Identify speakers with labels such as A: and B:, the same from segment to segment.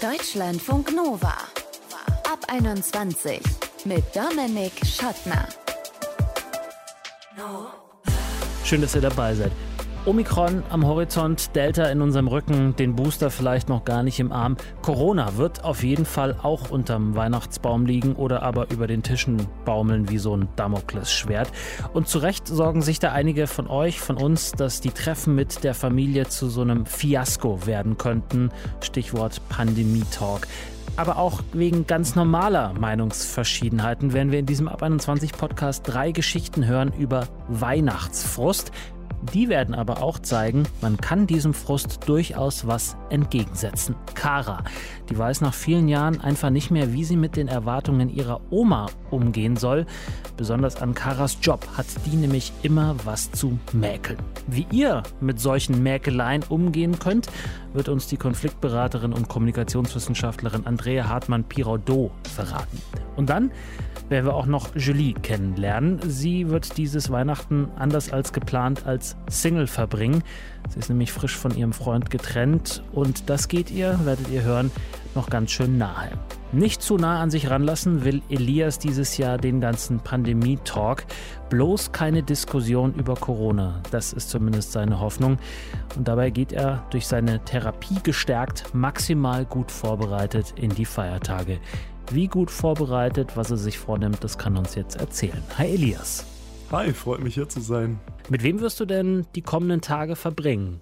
A: Deutschlandfunk Nova. Ab 21 mit Dominik Schottner.
B: Schön, dass ihr dabei seid. Omikron am Horizont, Delta in unserem Rücken, den Booster vielleicht noch gar nicht im Arm. Corona wird auf jeden Fall auch unterm Weihnachtsbaum liegen oder aber über den Tischen baumeln wie so ein Damoklesschwert. Und zu Recht sorgen sich da einige von euch, von uns, dass die Treffen mit der Familie zu so einem Fiasko werden könnten. Stichwort Pandemie-Talk aber auch wegen ganz normaler Meinungsverschiedenheiten werden wir in diesem Ab 21 Podcast drei Geschichten hören über Weihnachtsfrust. Die werden aber auch zeigen, man kann diesem Frust durchaus was entgegensetzen. Kara, die weiß nach vielen Jahren einfach nicht mehr, wie sie mit den Erwartungen ihrer Oma umgehen soll. Besonders an Karas Job hat die nämlich immer was zu mäkeln. Wie ihr mit solchen Mäkeleien umgehen könnt, wird uns die Konfliktberaterin und Kommunikationswissenschaftlerin Andrea Hartmann-Piraudot verraten. Und dann werden wir auch noch Julie kennenlernen. Sie wird dieses Weihnachten anders als geplant als Single verbringen. Sie ist nämlich frisch von ihrem Freund getrennt und das geht ihr, werdet ihr hören, noch ganz schön nahe. Nicht zu nah an sich ranlassen will Elias dieses Jahr den ganzen Pandemie-Talk. Bloß keine Diskussion über Corona. Das ist zumindest seine Hoffnung. Und dabei geht er durch seine Therapie gestärkt, maximal gut vorbereitet in die Feiertage. Wie gut vorbereitet, was er sich vornimmt, das kann uns jetzt erzählen. Hi Elias.
C: Hi, freut mich hier zu sein.
B: Mit wem wirst du denn die kommenden Tage verbringen?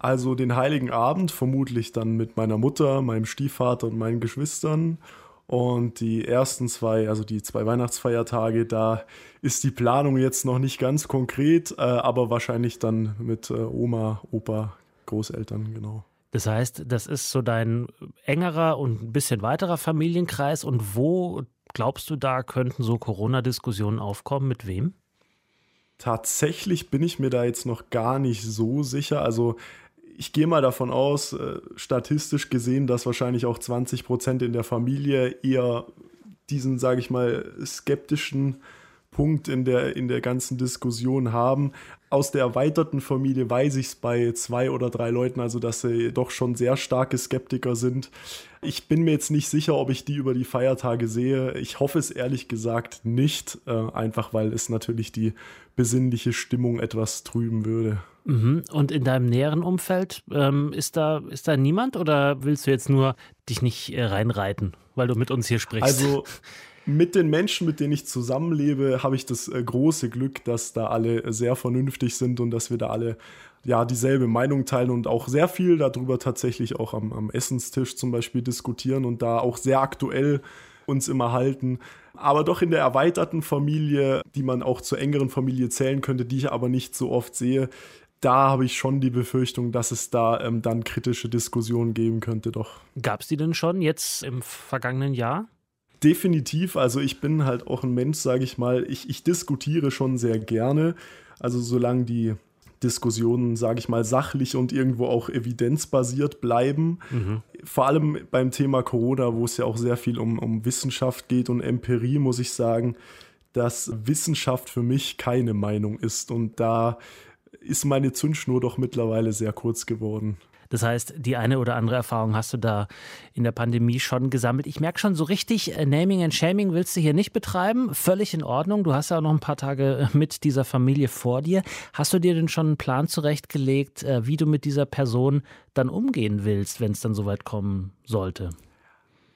C: Also den heiligen Abend vermutlich dann mit meiner Mutter, meinem Stiefvater und meinen Geschwistern. Und die ersten zwei, also die zwei Weihnachtsfeiertage, da ist die Planung jetzt noch nicht ganz konkret, äh, aber wahrscheinlich dann mit äh, Oma, Opa, Großeltern, genau.
B: Das heißt, das ist so dein engerer und ein bisschen weiterer Familienkreis. Und wo glaubst du, da könnten so Corona-Diskussionen aufkommen? Mit wem?
C: Tatsächlich bin ich mir da jetzt noch gar nicht so sicher. Also ich gehe mal davon aus, äh, statistisch gesehen, dass wahrscheinlich auch 20 Prozent in der Familie eher diesen, sage ich mal, skeptischen Punkt in der, in der ganzen Diskussion haben. Aus der erweiterten Familie weiß ich es bei zwei oder drei Leuten, also dass sie doch schon sehr starke Skeptiker sind. Ich bin mir jetzt nicht sicher, ob ich die über die Feiertage sehe. Ich hoffe es ehrlich gesagt nicht, äh, einfach weil es natürlich die besinnliche Stimmung etwas trüben würde.
B: Mhm. Und in deinem näheren Umfeld ähm, ist, da, ist da niemand oder willst du jetzt nur dich nicht äh, reinreiten, weil du mit uns hier sprichst?
C: Also mit den Menschen, mit denen ich zusammenlebe, habe ich das äh, große Glück, dass da alle sehr vernünftig sind und dass wir da alle ja dieselbe Meinung teilen und auch sehr viel darüber tatsächlich auch am, am Essenstisch zum Beispiel diskutieren und da auch sehr aktuell uns immer halten. Aber doch in der erweiterten Familie, die man auch zur engeren Familie zählen könnte, die ich aber nicht so oft sehe, da habe ich schon die Befürchtung, dass es da ähm, dann kritische Diskussionen geben könnte, doch.
B: Gab es die denn schon jetzt im vergangenen Jahr?
C: Definitiv, also ich bin halt auch ein Mensch, sage ich mal, ich, ich diskutiere schon sehr gerne. Also solange die Diskussionen, sage ich mal, sachlich und irgendwo auch evidenzbasiert bleiben. Mhm. Vor allem beim Thema Corona, wo es ja auch sehr viel um, um Wissenschaft geht und Empirie, muss ich sagen, dass Wissenschaft für mich keine Meinung ist. Und da ist meine Zündschnur doch mittlerweile sehr kurz geworden.
B: Das heißt, die eine oder andere Erfahrung hast du da in der Pandemie schon gesammelt. Ich merke schon so richtig, äh, Naming and Shaming willst du hier nicht betreiben. Völlig in Ordnung. Du hast ja auch noch ein paar Tage äh, mit dieser Familie vor dir. Hast du dir denn schon einen Plan zurechtgelegt, äh, wie du mit dieser Person dann umgehen willst, wenn es dann soweit kommen sollte?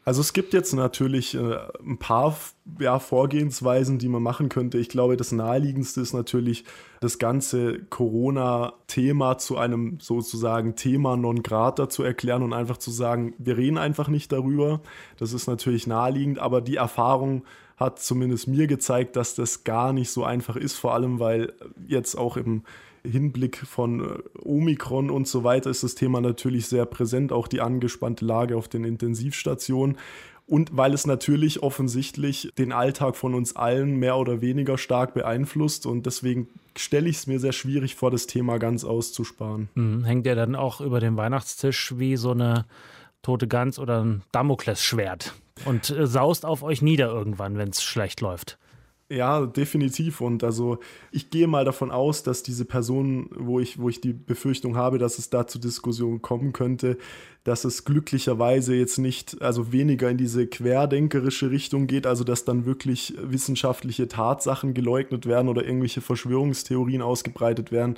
C: Also es gibt jetzt natürlich äh, ein paar ja, Vorgehensweisen, die man machen könnte. Ich glaube, das naheliegendste ist natürlich, das ganze Corona-Thema zu einem sozusagen Thema non grata zu erklären und einfach zu sagen, wir reden einfach nicht darüber. Das ist natürlich naheliegend, aber die Erfahrung hat zumindest mir gezeigt, dass das gar nicht so einfach ist, vor allem weil jetzt auch im Hinblick von äh, Omikron und so weiter ist das Thema natürlich sehr präsent, auch die angespannte Lage auf den Intensivstationen. Und weil es natürlich offensichtlich den Alltag von uns allen mehr oder weniger stark beeinflusst. Und deswegen stelle ich es mir sehr schwierig vor, das Thema ganz auszusparen.
B: Mhm. Hängt der dann auch über dem Weihnachtstisch wie so eine tote Gans oder ein Damoklesschwert und äh, saust auf euch nieder irgendwann, wenn es schlecht läuft?
C: Ja, definitiv. Und also ich gehe mal davon aus, dass diese Person, wo ich, wo ich die Befürchtung habe, dass es da zu Diskussionen kommen könnte, dass es glücklicherweise jetzt nicht, also weniger in diese querdenkerische Richtung geht, also dass dann wirklich wissenschaftliche Tatsachen geleugnet werden oder irgendwelche Verschwörungstheorien ausgebreitet werden.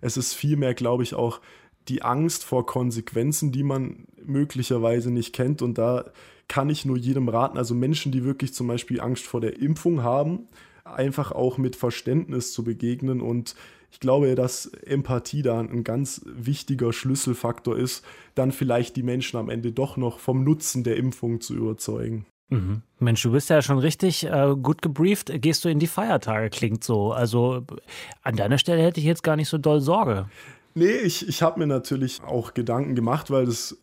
C: Es ist vielmehr, glaube ich, auch die Angst vor Konsequenzen, die man möglicherweise nicht kennt. Und da kann ich nur jedem raten, also Menschen, die wirklich zum Beispiel Angst vor der Impfung haben, einfach auch mit Verständnis zu begegnen. Und ich glaube, dass Empathie da ein ganz wichtiger Schlüsselfaktor ist, dann vielleicht die Menschen am Ende doch noch vom Nutzen der Impfung zu überzeugen.
B: Mhm. Mensch, du bist ja schon richtig äh, gut gebrieft. Gehst du in die Feiertage, klingt so. Also an deiner Stelle hätte ich jetzt gar nicht so doll Sorge.
C: Nee, ich, ich habe mir natürlich auch Gedanken gemacht, weil das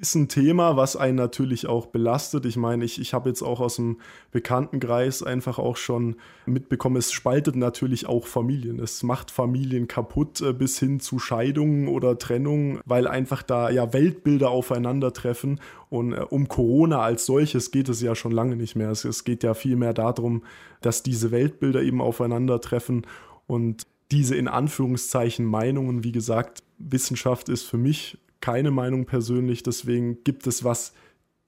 C: ist ein Thema, was einen natürlich auch belastet. Ich meine, ich, ich habe jetzt auch aus dem Bekanntenkreis einfach auch schon mitbekommen, es spaltet natürlich auch Familien. Es macht Familien kaputt äh, bis hin zu Scheidungen oder Trennungen, weil einfach da ja Weltbilder aufeinandertreffen. Und äh, um Corona als solches geht es ja schon lange nicht mehr. Es, es geht ja vielmehr darum, dass diese Weltbilder eben aufeinandertreffen und diese in Anführungszeichen Meinungen, wie gesagt, Wissenschaft ist für mich keine Meinung persönlich. Deswegen gibt es, was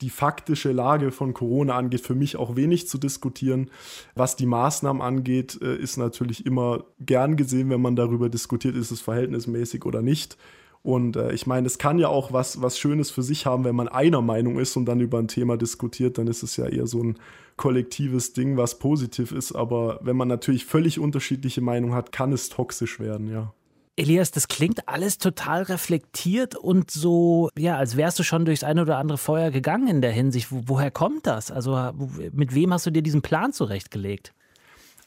C: die faktische Lage von Corona angeht, für mich auch wenig zu diskutieren. Was die Maßnahmen angeht, äh, ist natürlich immer gern gesehen, wenn man darüber diskutiert, ist es verhältnismäßig oder nicht. Und äh, ich meine, es kann ja auch was, was Schönes für sich haben, wenn man einer Meinung ist und dann über ein Thema diskutiert, dann ist es ja eher so ein kollektives Ding, was positiv ist. Aber wenn man natürlich völlig unterschiedliche Meinungen hat, kann es toxisch werden, ja.
B: Elias, das klingt alles total reflektiert und so, ja, als wärst du schon durchs eine oder andere Feuer gegangen in der Hinsicht. woher kommt das? Also mit wem hast du dir diesen Plan zurechtgelegt?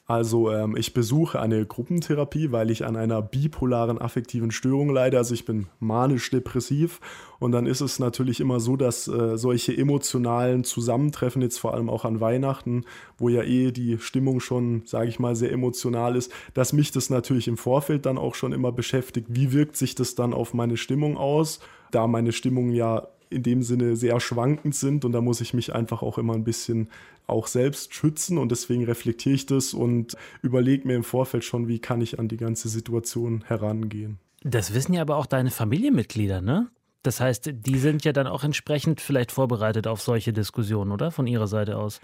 C: Also ähm, ich besuche eine Gruppentherapie, weil ich an einer bipolaren affektiven Störung leide. Also ich bin manisch-depressiv und dann ist es natürlich immer so, dass äh, solche emotionalen Zusammentreffen, jetzt vor allem auch an Weihnachten, wo ja eh die Stimmung schon, sage ich mal, sehr emotional ist, dass mich das natürlich im Vorfeld dann auch schon immer beschäftigt. Wie wirkt sich das dann auf meine Stimmung aus? Da meine Stimmung ja in dem Sinne sehr schwankend sind und da muss ich mich einfach auch immer ein bisschen auch selbst schützen und deswegen reflektiere ich das und überlege mir im Vorfeld schon, wie kann ich an die ganze Situation herangehen.
B: Das wissen ja aber auch deine Familienmitglieder, ne? Das heißt, die sind ja dann auch entsprechend vielleicht vorbereitet auf solche Diskussionen, oder? Von ihrer Seite aus.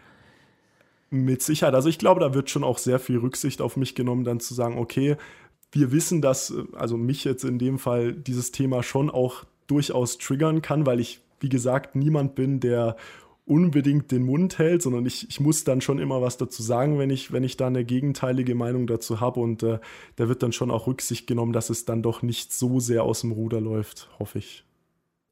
C: Mit Sicherheit. Also ich glaube, da wird schon auch sehr viel Rücksicht auf mich genommen, dann zu sagen, okay, wir wissen, dass, also mich jetzt in dem Fall, dieses Thema schon auch durchaus triggern kann, weil ich, wie gesagt, niemand bin, der unbedingt den Mund hält, sondern ich, ich muss dann schon immer was dazu sagen, wenn ich, wenn ich da eine gegenteilige Meinung dazu habe. Und äh, da wird dann schon auch Rücksicht genommen, dass es dann doch nicht so sehr aus dem Ruder läuft, hoffe ich.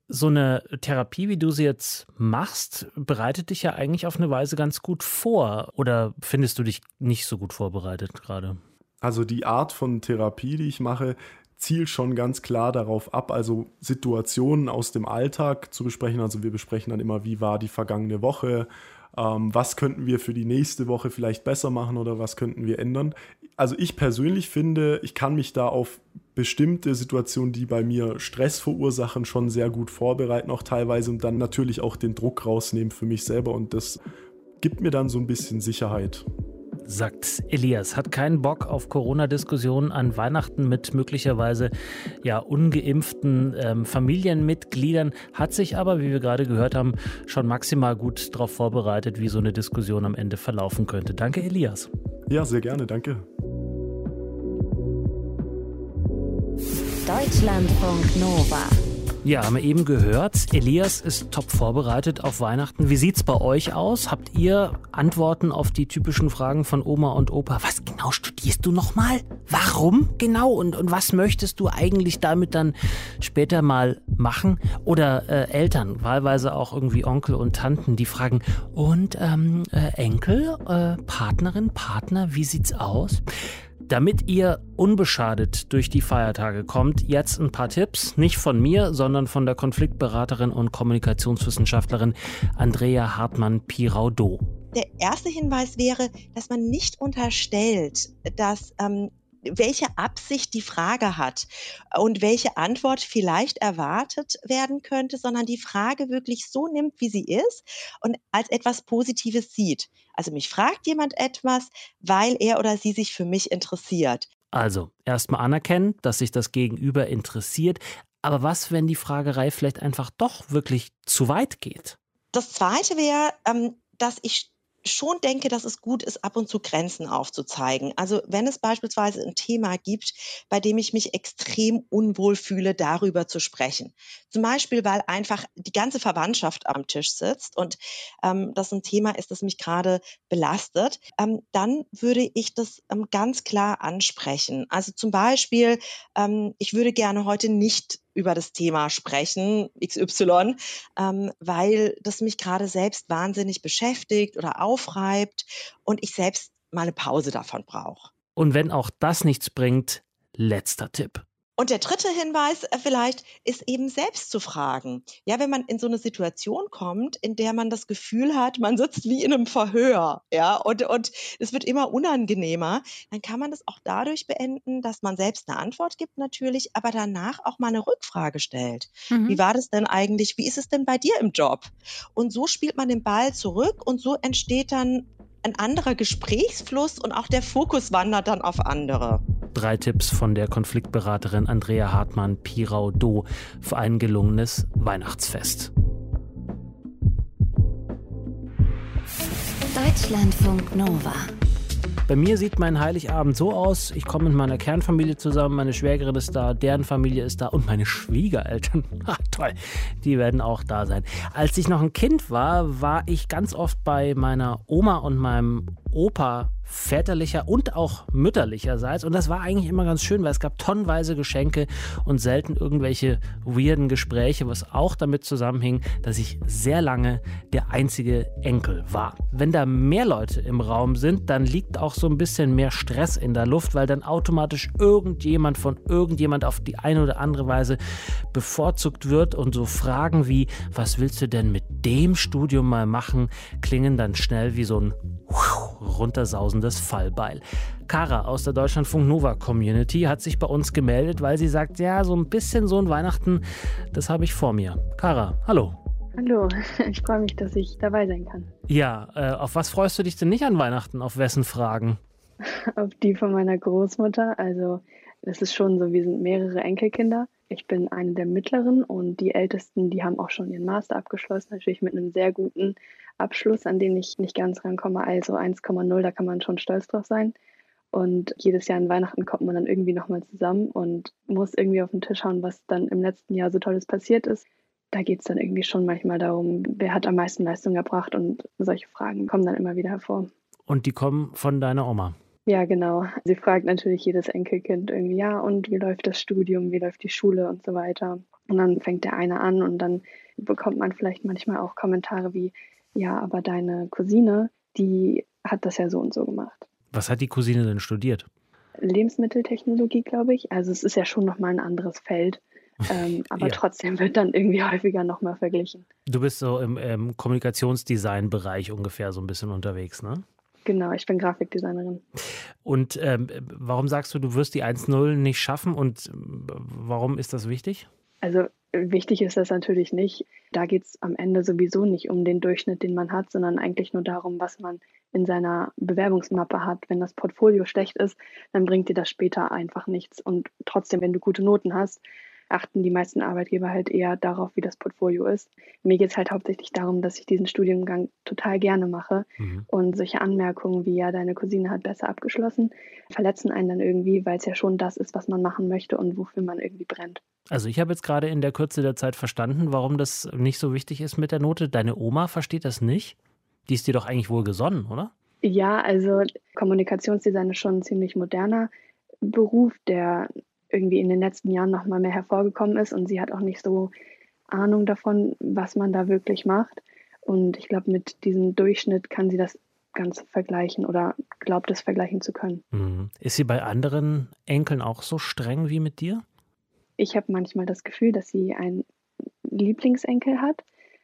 B: So eine Therapie, wie du sie jetzt machst, bereitet dich ja eigentlich auf eine Weise ganz gut vor. Oder findest du dich nicht so gut vorbereitet gerade?
C: Also die Art von Therapie, die ich mache, zielt schon ganz klar darauf ab, also Situationen aus dem Alltag zu besprechen. Also wir besprechen dann immer, wie war die vergangene Woche, ähm, was könnten wir für die nächste Woche vielleicht besser machen oder was könnten wir ändern. Also ich persönlich finde, ich kann mich da auf bestimmte Situationen, die bei mir Stress verursachen, schon sehr gut vorbereiten, auch teilweise und dann natürlich auch den Druck rausnehmen für mich selber und das gibt mir dann so ein bisschen Sicherheit
B: sagt Elias. Hat keinen Bock auf Corona-Diskussionen an Weihnachten mit möglicherweise ja ungeimpften ähm, Familienmitgliedern, hat sich aber, wie wir gerade gehört haben, schon maximal gut darauf vorbereitet, wie so eine Diskussion am Ende verlaufen könnte. Danke, Elias.
C: Ja, sehr gerne, danke.
A: Deutschlandfunk Nova.
B: Ja, haben wir eben gehört. Elias ist top vorbereitet auf Weihnachten. Wie sieht's bei euch aus? Habt ihr Antworten auf die typischen Fragen von Oma und Opa? Was genau studierst du nochmal? Warum genau? Und, und was möchtest du eigentlich damit dann später mal machen? Oder äh, Eltern, wahlweise auch irgendwie Onkel und Tanten, die fragen, und ähm, äh, Enkel, äh, Partnerin, Partner, wie sieht's aus? Damit ihr unbeschadet durch die Feiertage kommt, jetzt ein paar Tipps, nicht von mir, sondern von der Konfliktberaterin und Kommunikationswissenschaftlerin Andrea Hartmann-Piraudo.
D: Der erste Hinweis wäre, dass man nicht unterstellt, dass ähm, welche Absicht die Frage hat und welche Antwort vielleicht erwartet werden könnte, sondern die Frage wirklich so nimmt, wie sie ist und als etwas Positives sieht. Also mich fragt jemand etwas, weil er oder sie sich für mich interessiert.
B: Also erstmal anerkennen, dass sich das Gegenüber interessiert. Aber was, wenn die Fragerei vielleicht einfach doch wirklich zu weit geht?
D: Das Zweite wäre, ähm, dass ich schon denke, dass es gut ist, ab und zu Grenzen aufzuzeigen. Also wenn es beispielsweise ein Thema gibt, bei dem ich mich extrem unwohl fühle, darüber zu sprechen. Zum Beispiel, weil einfach die ganze Verwandtschaft am Tisch sitzt und ähm, das ein Thema ist, das mich gerade belastet, ähm, dann würde ich das ähm, ganz klar ansprechen. Also zum Beispiel, ähm, ich würde gerne heute nicht über das Thema sprechen, XY, ähm, weil das mich gerade selbst wahnsinnig beschäftigt oder aufreibt und ich selbst mal eine Pause davon brauche.
B: Und wenn auch das nichts bringt, letzter Tipp.
D: Und der dritte Hinweis äh, vielleicht ist eben selbst zu fragen. Ja, wenn man in so eine Situation kommt, in der man das Gefühl hat, man sitzt wie in einem Verhör, ja, und, und es wird immer unangenehmer, dann kann man das auch dadurch beenden, dass man selbst eine Antwort gibt natürlich, aber danach auch mal eine Rückfrage stellt. Mhm. Wie war das denn eigentlich? Wie ist es denn bei dir im Job? Und so spielt man den Ball zurück und so entsteht dann ein anderer Gesprächsfluss und auch der Fokus wandert dann auf andere.
B: Drei Tipps von der Konfliktberaterin Andrea Hartmann-Pirau-Do für ein gelungenes Weihnachtsfest.
A: Deutschlandfunk Nova.
B: Bei mir sieht mein Heiligabend so aus, ich komme mit meiner Kernfamilie zusammen, meine Schwägerin ist da, deren Familie ist da und meine Schwiegereltern. Ach, toll, die werden auch da sein. Als ich noch ein Kind war, war ich ganz oft bei meiner Oma und meinem Opa väterlicher und auch mütterlicherseits. Und das war eigentlich immer ganz schön, weil es gab tonnenweise Geschenke und selten irgendwelche weirden Gespräche, was auch damit zusammenhing, dass ich sehr lange der einzige Enkel war. Wenn da mehr Leute im Raum sind, dann liegt auch so ein bisschen mehr Stress in der Luft, weil dann automatisch irgendjemand von irgendjemand auf die eine oder andere Weise bevorzugt wird und so Fragen wie, was willst du denn mit dem Studium mal machen, klingen dann schnell wie so ein runtersausendes Fallbeil. Kara aus der Deutschlandfunk Nova Community hat sich bei uns gemeldet, weil sie sagt, ja, so ein bisschen so ein Weihnachten, das habe ich vor mir. Kara, hallo.
E: Hallo, ich freue mich, dass ich dabei sein kann.
B: Ja, äh, auf was freust du dich denn nicht an Weihnachten? Auf wessen Fragen?
E: auf die von meiner Großmutter. Also es ist schon so, wir sind mehrere Enkelkinder. Ich bin eine der mittleren und die Ältesten, die haben auch schon ihren Master abgeschlossen, natürlich mit einem sehr guten Abschluss, an den ich nicht ganz rankomme. Also 1,0, da kann man schon stolz drauf sein. Und jedes Jahr an Weihnachten kommt man dann irgendwie nochmal zusammen und muss irgendwie auf den Tisch schauen, was dann im letzten Jahr so Tolles passiert ist. Da geht es dann irgendwie schon manchmal darum, wer hat am meisten Leistung erbracht und solche Fragen kommen dann immer wieder hervor.
B: Und die kommen von deiner Oma?
E: Ja, genau. Sie fragt natürlich jedes Enkelkind irgendwie, ja, und wie läuft das Studium, wie läuft die Schule und so weiter. Und dann fängt der eine an und dann bekommt man vielleicht manchmal auch Kommentare wie, ja, aber deine Cousine, die hat das ja so und so gemacht.
B: Was hat die Cousine denn studiert?
E: Lebensmitteltechnologie, glaube ich. Also es ist ja schon nochmal ein anderes Feld. Ähm, aber ja. trotzdem wird dann irgendwie häufiger nochmal verglichen.
B: Du bist so im, im Kommunikationsdesign-Bereich ungefähr so ein bisschen unterwegs, ne?
E: Genau, ich bin Grafikdesignerin.
B: Und ähm, warum sagst du, du wirst die 1.0 nicht schaffen und warum ist das wichtig?
E: Also wichtig ist das natürlich nicht. Da geht es am Ende sowieso nicht um den Durchschnitt, den man hat, sondern eigentlich nur darum, was man in seiner Bewerbungsmappe hat. Wenn das Portfolio schlecht ist, dann bringt dir das später einfach nichts. Und trotzdem, wenn du gute Noten hast, achten die meisten Arbeitgeber halt eher darauf, wie das Portfolio ist. Mir geht es halt hauptsächlich darum, dass ich diesen Studiengang total gerne mache. Mhm. Und solche Anmerkungen wie ja, deine Cousine hat besser abgeschlossen, verletzen einen dann irgendwie, weil es ja schon das ist, was man machen möchte und wofür man irgendwie brennt.
B: Also ich habe jetzt gerade in der Kürze der Zeit verstanden, warum das nicht so wichtig ist mit der Note. Deine Oma versteht das nicht? Die ist dir doch eigentlich wohl gesonnen, oder?
E: Ja, also Kommunikationsdesign ist schon ein ziemlich moderner Beruf, der irgendwie in den letzten Jahren noch mal mehr hervorgekommen ist und sie hat auch nicht so Ahnung davon, was man da wirklich macht. Und ich glaube, mit diesem Durchschnitt kann sie das ganz vergleichen oder glaubt es vergleichen zu können.
B: Mhm. Ist sie bei anderen Enkeln auch so streng wie mit dir?
E: Ich habe manchmal das Gefühl, dass sie einen Lieblingsenkel hat,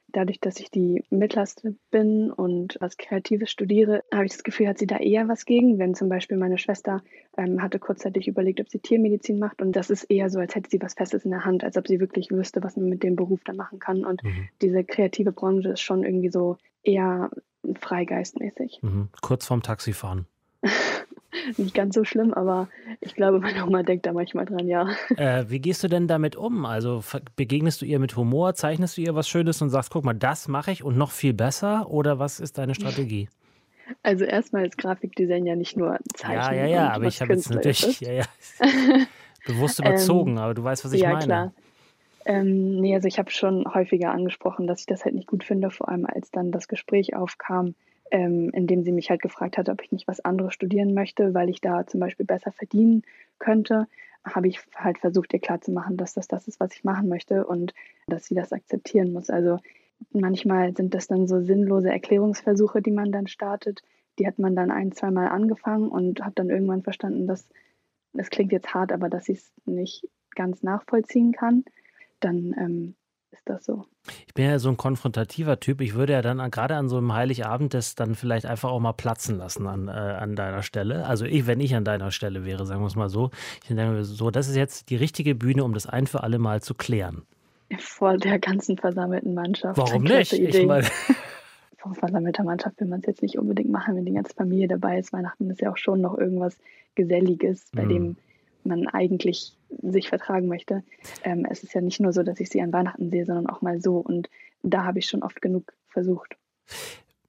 E: dadurch, dass ich die mittlerste bin und was Kreatives studiere, habe ich das Gefühl, hat sie da eher was gegen. Wenn zum Beispiel meine Schwester ähm, hatte kurzzeitig überlegt, ob sie Tiermedizin macht und das ist eher so, als hätte sie was Festes in der Hand, als ob sie wirklich wüsste, was man mit dem Beruf dann machen kann. Und mhm. diese kreative Branche ist schon irgendwie so eher freigeistmäßig.
B: Mhm. Kurz vorm Taxifahren.
E: nicht ganz so schlimm, aber ich glaube, meine Oma denkt da manchmal dran, ja.
B: Äh, wie gehst du denn damit um? Also begegnest du ihr mit Humor, zeichnest du ihr was Schönes und sagst, guck mal, das mache ich und noch viel besser? Oder was ist deine Strategie?
E: Also erstmal ist Grafikdesign ja nicht nur Zeichnen.
B: Ja, ja, ja, aber ich habe jetzt natürlich ja, ja, bewusst überzogen, ähm, aber du weißt, was ich
E: ja,
B: meine.
E: Klar. Ähm, nee, also ich habe schon häufiger angesprochen, dass ich das halt nicht gut finde, vor allem als dann das Gespräch aufkam, ähm, indem sie mich halt gefragt hat, ob ich nicht was anderes studieren möchte, weil ich da zum Beispiel besser verdienen könnte, habe ich halt versucht, ihr klarzumachen, dass das das ist, was ich machen möchte und dass sie das akzeptieren muss. Also manchmal sind das dann so sinnlose Erklärungsversuche, die man dann startet. Die hat man dann ein, zweimal angefangen und hat dann irgendwann verstanden, dass es klingt jetzt hart, aber dass sie es nicht ganz nachvollziehen kann. Dann ähm, ist das so.
B: Ich bin ja so ein konfrontativer Typ. Ich würde ja dann gerade an so einem Heiligabend das dann vielleicht einfach auch mal platzen lassen an, äh, an deiner Stelle. Also ich, wenn ich an deiner Stelle wäre, sagen wir es mal so. Ich denke so, das ist jetzt die richtige Bühne, um das ein für alle Mal zu klären.
E: Vor der ganzen versammelten Mannschaft.
B: Warum nicht? Ich meine.
E: Vor versammelter Mannschaft will man es jetzt nicht unbedingt machen, wenn die ganze Familie dabei ist. Weihnachten ist ja auch schon noch irgendwas Geselliges, bei mm. dem man eigentlich sich vertragen möchte. Ähm, es ist ja nicht nur so, dass ich sie an Weihnachten sehe, sondern auch mal so. Und da habe ich schon oft genug versucht.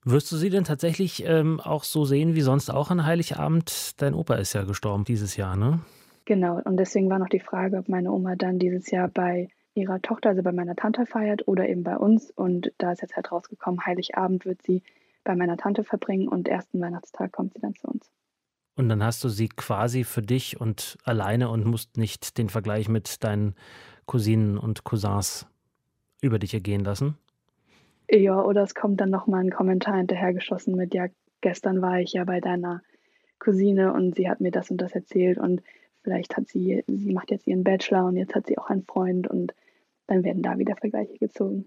B: Wirst du sie denn tatsächlich ähm, auch so sehen wie sonst auch an Heiligabend? Dein Opa ist ja gestorben dieses Jahr, ne?
E: Genau, und deswegen war noch die Frage, ob meine Oma dann dieses Jahr bei ihrer Tochter, also bei meiner Tante feiert oder eben bei uns. Und da ist jetzt halt rausgekommen, Heiligabend wird sie bei meiner Tante verbringen und ersten Weihnachtstag kommt sie dann zu uns.
B: Und dann hast du sie quasi für dich und alleine und musst nicht den Vergleich mit deinen Cousinen und Cousins über dich ergehen lassen?
E: Ja, oder es kommt dann nochmal ein Kommentar hinterhergeschossen mit, ja, gestern war ich ja bei deiner Cousine und sie hat mir das und das erzählt und vielleicht hat sie, sie macht jetzt ihren Bachelor und jetzt hat sie auch einen Freund und dann werden da wieder Vergleiche gezogen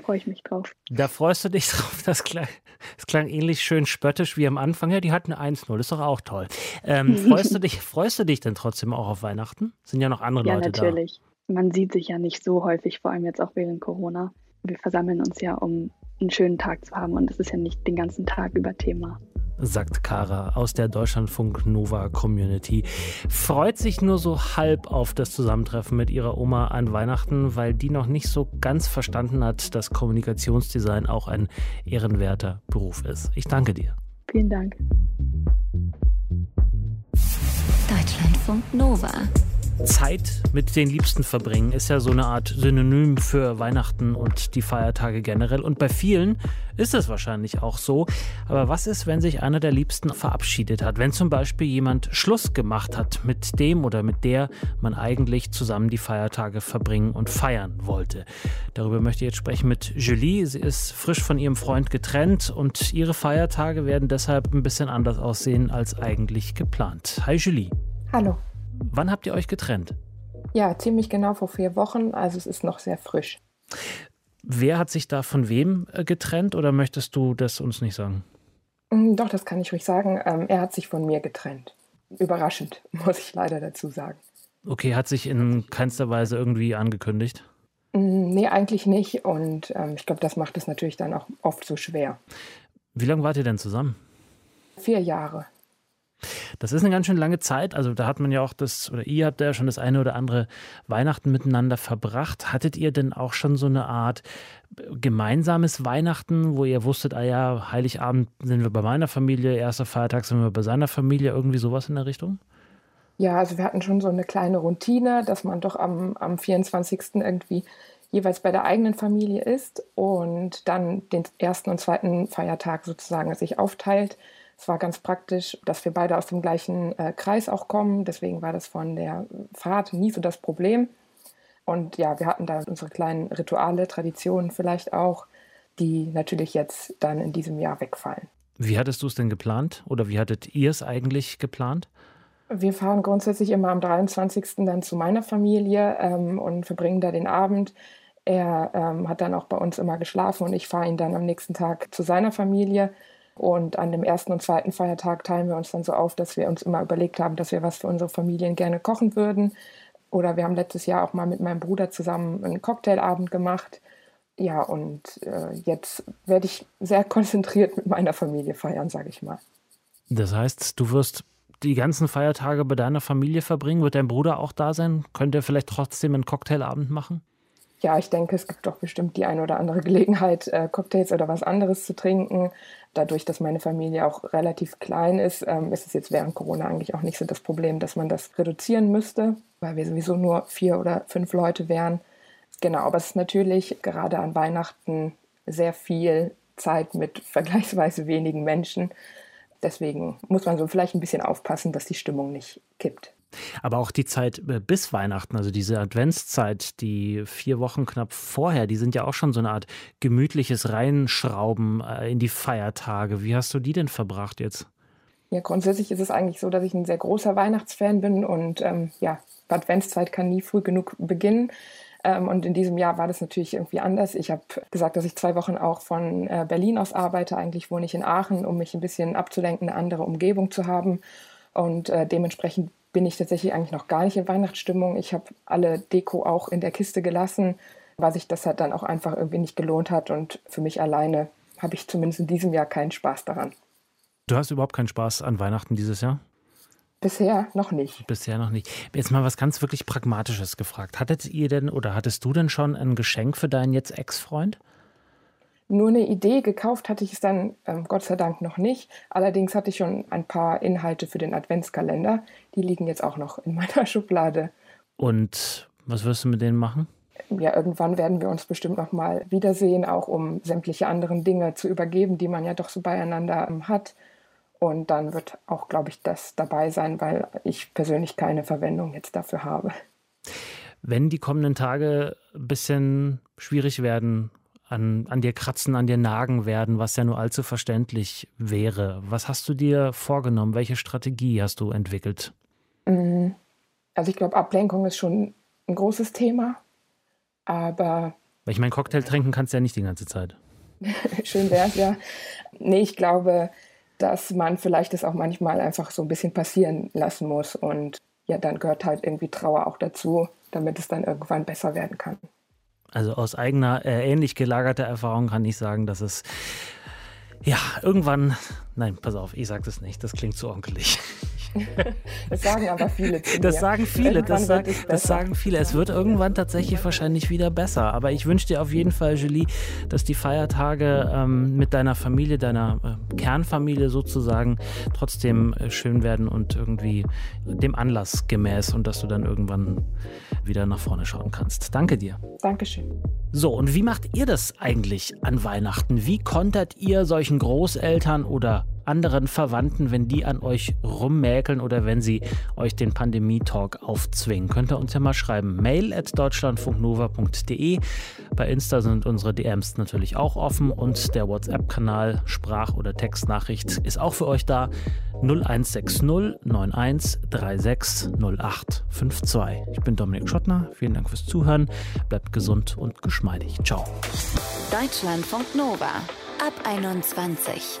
E: freue ich mich drauf.
B: Da freust du dich drauf. Das klang, das klang ähnlich schön spöttisch wie am Anfang. Ja, die hatten 1-0, das ist doch auch toll. Ähm, freust, du dich, freust du dich denn trotzdem auch auf Weihnachten? Sind ja noch andere
E: ja,
B: Leute
E: da. Ja, natürlich. Man sieht sich ja nicht so häufig, vor allem jetzt auch während Corona. Wir versammeln uns ja, um einen schönen Tag zu haben und es ist ja nicht den ganzen Tag über Thema
B: sagt Kara aus der Deutschlandfunk Nova Community. Freut sich nur so halb auf das Zusammentreffen mit ihrer Oma an Weihnachten, weil die noch nicht so ganz verstanden hat, dass Kommunikationsdesign auch ein ehrenwerter Beruf ist. Ich danke dir.
E: Vielen Dank.
A: Deutschlandfunk Nova.
B: Zeit mit den Liebsten verbringen ist ja so eine Art Synonym für Weihnachten und die Feiertage generell. Und bei vielen ist es wahrscheinlich auch so. Aber was ist, wenn sich einer der Liebsten verabschiedet hat? Wenn zum Beispiel jemand Schluss gemacht hat mit dem oder mit der man eigentlich zusammen die Feiertage verbringen und feiern wollte? Darüber möchte ich jetzt sprechen mit Julie. Sie ist frisch von ihrem Freund getrennt und ihre Feiertage werden deshalb ein bisschen anders aussehen als eigentlich geplant. Hi Julie.
F: Hallo.
B: Wann habt ihr euch getrennt?
F: Ja, ziemlich genau vor vier Wochen, also es ist noch sehr frisch.
B: Wer hat sich da von wem äh, getrennt oder möchtest du das uns nicht sagen?
F: Mm, doch, das kann ich ruhig sagen. Ähm, er hat sich von mir getrennt. Überraschend, muss ich leider dazu sagen.
B: Okay, hat sich in keinster Weise irgendwie angekündigt?
F: Mm, nee, eigentlich nicht. Und ähm, ich glaube, das macht es natürlich dann auch oft so schwer.
B: Wie lange wart ihr denn zusammen?
F: Vier Jahre.
B: Das ist eine ganz schön lange Zeit. Also da hat man ja auch das, oder ihr habt ja schon das eine oder andere Weihnachten miteinander verbracht. Hattet ihr denn auch schon so eine Art gemeinsames Weihnachten, wo ihr wusstet, ah ja, Heiligabend sind wir bei meiner Familie, erster Feiertag sind wir bei seiner Familie, irgendwie sowas in der Richtung?
F: Ja, also wir hatten schon so eine kleine Routine, dass man doch am, am 24. irgendwie jeweils bei der eigenen Familie ist und dann den ersten und zweiten Feiertag sozusagen sich aufteilt. Es war ganz praktisch, dass wir beide aus dem gleichen äh, Kreis auch kommen. Deswegen war das von der Fahrt nie so das Problem. Und ja, wir hatten da unsere kleinen Rituale, Traditionen vielleicht auch, die natürlich jetzt dann in diesem Jahr wegfallen.
B: Wie hattest du es denn geplant oder wie hattet ihr es eigentlich geplant?
F: Wir fahren grundsätzlich immer am 23. dann zu meiner Familie ähm, und verbringen da den Abend. Er ähm, hat dann auch bei uns immer geschlafen und ich fahre ihn dann am nächsten Tag zu seiner Familie. Und an dem ersten und zweiten Feiertag teilen wir uns dann so auf, dass wir uns immer überlegt haben, dass wir was für unsere Familien gerne kochen würden. Oder wir haben letztes Jahr auch mal mit meinem Bruder zusammen einen Cocktailabend gemacht. Ja, und äh, jetzt werde ich sehr konzentriert mit meiner Familie feiern, sage ich mal.
B: Das heißt, du wirst die ganzen Feiertage bei deiner Familie verbringen? Wird dein Bruder auch da sein? Könnt ihr vielleicht trotzdem einen Cocktailabend machen?
F: Ja, ich denke, es gibt doch bestimmt die eine oder andere Gelegenheit, äh, Cocktails oder was anderes zu trinken. Dadurch, dass meine Familie auch relativ klein ist, ähm, ist es jetzt während Corona eigentlich auch nicht so das Problem, dass man das reduzieren müsste, weil wir sowieso nur vier oder fünf Leute wären. Genau, aber es ist natürlich gerade an Weihnachten sehr viel Zeit mit vergleichsweise wenigen Menschen. Deswegen muss man so vielleicht ein bisschen aufpassen, dass die Stimmung nicht kippt.
B: Aber auch die Zeit äh, bis Weihnachten, also diese Adventszeit, die vier Wochen knapp vorher, die sind ja auch schon so eine Art gemütliches Reinschrauben äh, in die Feiertage. Wie hast du die denn verbracht jetzt?
F: Ja, grundsätzlich ist es eigentlich so, dass ich ein sehr großer Weihnachtsfan bin und ähm, ja, Adventszeit kann nie früh genug beginnen. Ähm, und in diesem Jahr war das natürlich irgendwie anders. Ich habe gesagt, dass ich zwei Wochen auch von äh, Berlin aus arbeite. Eigentlich wohne ich in Aachen, um mich ein bisschen abzulenken, eine andere Umgebung zu haben. Und äh, dementsprechend bin ich tatsächlich eigentlich noch gar nicht in Weihnachtsstimmung. Ich habe alle Deko auch in der Kiste gelassen, weil sich das halt dann auch einfach irgendwie nicht gelohnt hat. Und für mich alleine habe ich zumindest in diesem Jahr keinen Spaß daran.
B: Du hast überhaupt keinen Spaß an Weihnachten dieses Jahr?
F: Bisher noch nicht.
B: Bisher noch nicht. Jetzt mal was ganz wirklich Pragmatisches gefragt. Hattet ihr denn oder hattest du denn schon ein Geschenk für deinen jetzt Ex-Freund?
F: Nur eine Idee, gekauft hatte ich es dann ähm, Gott sei Dank noch nicht. Allerdings hatte ich schon ein paar Inhalte für den Adventskalender. Die liegen jetzt auch noch in meiner Schublade.
B: Und was wirst du mit denen machen?
F: Ja, irgendwann werden wir uns bestimmt noch mal wiedersehen, auch um sämtliche anderen Dinge zu übergeben, die man ja doch so beieinander ähm, hat. Und dann wird auch, glaube ich, das dabei sein, weil ich persönlich keine Verwendung jetzt dafür habe.
B: Wenn die kommenden Tage ein bisschen schwierig werden, an, an dir kratzen, an dir nagen werden, was ja nur allzu verständlich wäre, was hast du dir vorgenommen? Welche Strategie hast du entwickelt?
F: Mhm. Also ich glaube, Ablenkung ist schon ein großes Thema, aber...
B: Weil ich mein Cocktail trinken kannst ja nicht die ganze Zeit.
F: Schön wär's, ja. Nee, ich glaube, dass man vielleicht das auch manchmal einfach so ein bisschen passieren lassen muss. Und ja, dann gehört halt irgendwie Trauer auch dazu, damit es dann irgendwann besser werden kann.
B: Also aus eigener, äh, ähnlich gelagerter Erfahrung kann ich sagen, dass es ja irgendwann, nein, pass auf, ich sage das nicht, das klingt zu onkelig.
F: Das sagen aber viele.
B: Das sagen viele, das, das, sagen viele. Es wird irgendwann tatsächlich wahrscheinlich wieder besser. Aber ich wünsche dir auf jeden Fall, Julie, dass die Feiertage ähm, mit deiner Familie, deiner äh, Kernfamilie sozusagen, trotzdem äh, schön werden und irgendwie dem Anlass gemäß und dass du dann irgendwann wieder nach vorne schauen kannst. Danke dir.
F: Dankeschön.
B: So, und wie macht ihr das eigentlich an Weihnachten? Wie kontert ihr solchen Großeltern oder anderen Verwandten, wenn die an euch rummäkeln oder wenn sie euch den Pandemie-Talk aufzwingen. Könnt ihr uns ja mal schreiben. Mail at deutschlandfunknova.de. Bei Insta sind unsere DMs natürlich auch offen und der WhatsApp-Kanal Sprach- oder Textnachricht ist auch für euch da. 0160 91 36 08 52. Ich bin Dominik Schottner. Vielen Dank fürs Zuhören. Bleibt gesund und geschmeidig. Ciao.
A: Deutschlandfunk Nova ab 21.